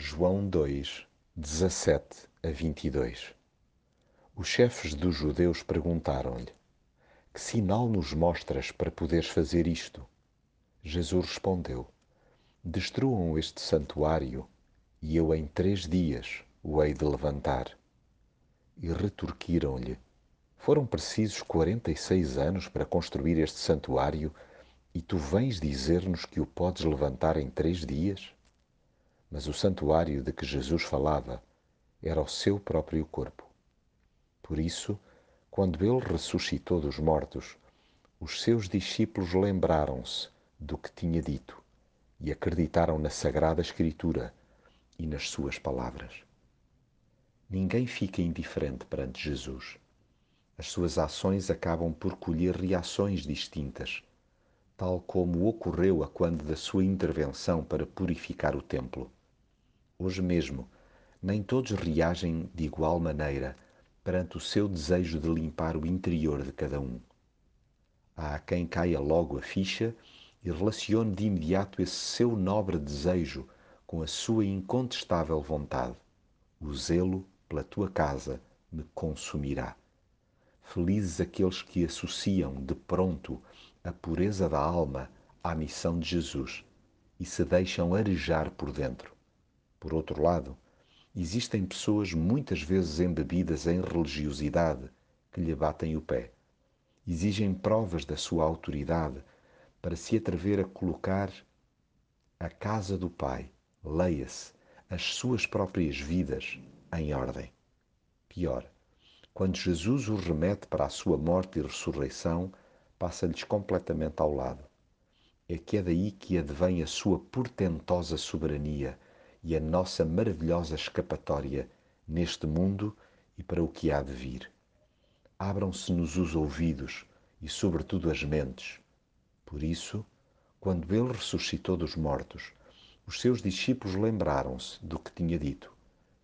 João 2, 17 a 22 Os chefes dos judeus perguntaram-lhe: Que sinal nos mostras para poderes fazer isto? Jesus respondeu: Destruam este santuário e eu em três dias o hei de levantar. E retorquiram-lhe: Foram precisos quarenta e seis anos para construir este santuário e tu vens dizer-nos que o podes levantar em três dias? Mas o santuário de que Jesus falava era o seu próprio corpo. Por isso, quando ele ressuscitou dos mortos, os seus discípulos lembraram-se do que tinha dito e acreditaram na Sagrada Escritura e nas suas palavras. Ninguém fica indiferente perante Jesus. As suas ações acabam por colher reações distintas, tal como ocorreu a quando da sua intervenção para purificar o templo. Hoje mesmo, nem todos reagem de igual maneira perante o seu desejo de limpar o interior de cada um. Há quem caia logo a ficha e relacione de imediato esse seu nobre desejo com a sua incontestável vontade. O zelo pela tua casa me consumirá. Felizes aqueles que associam de pronto a pureza da alma à missão de Jesus e se deixam arejar por dentro. Por outro lado, existem pessoas muitas vezes embebidas em religiosidade que lhe batem o pé. Exigem provas da sua autoridade para se atrever a colocar a casa do Pai, leia-se, as suas próprias vidas em ordem. Pior, quando Jesus os remete para a sua morte e ressurreição, passa-lhes completamente ao lado. É que é daí que advém a sua portentosa soberania e a nossa maravilhosa escapatória neste mundo e para o que há de vir. Abram-se-nos os ouvidos e, sobretudo, as mentes. Por isso, quando ele ressuscitou dos mortos, os seus discípulos lembraram-se do que tinha dito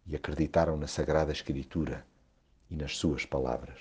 e acreditaram na Sagrada Escritura e nas suas palavras.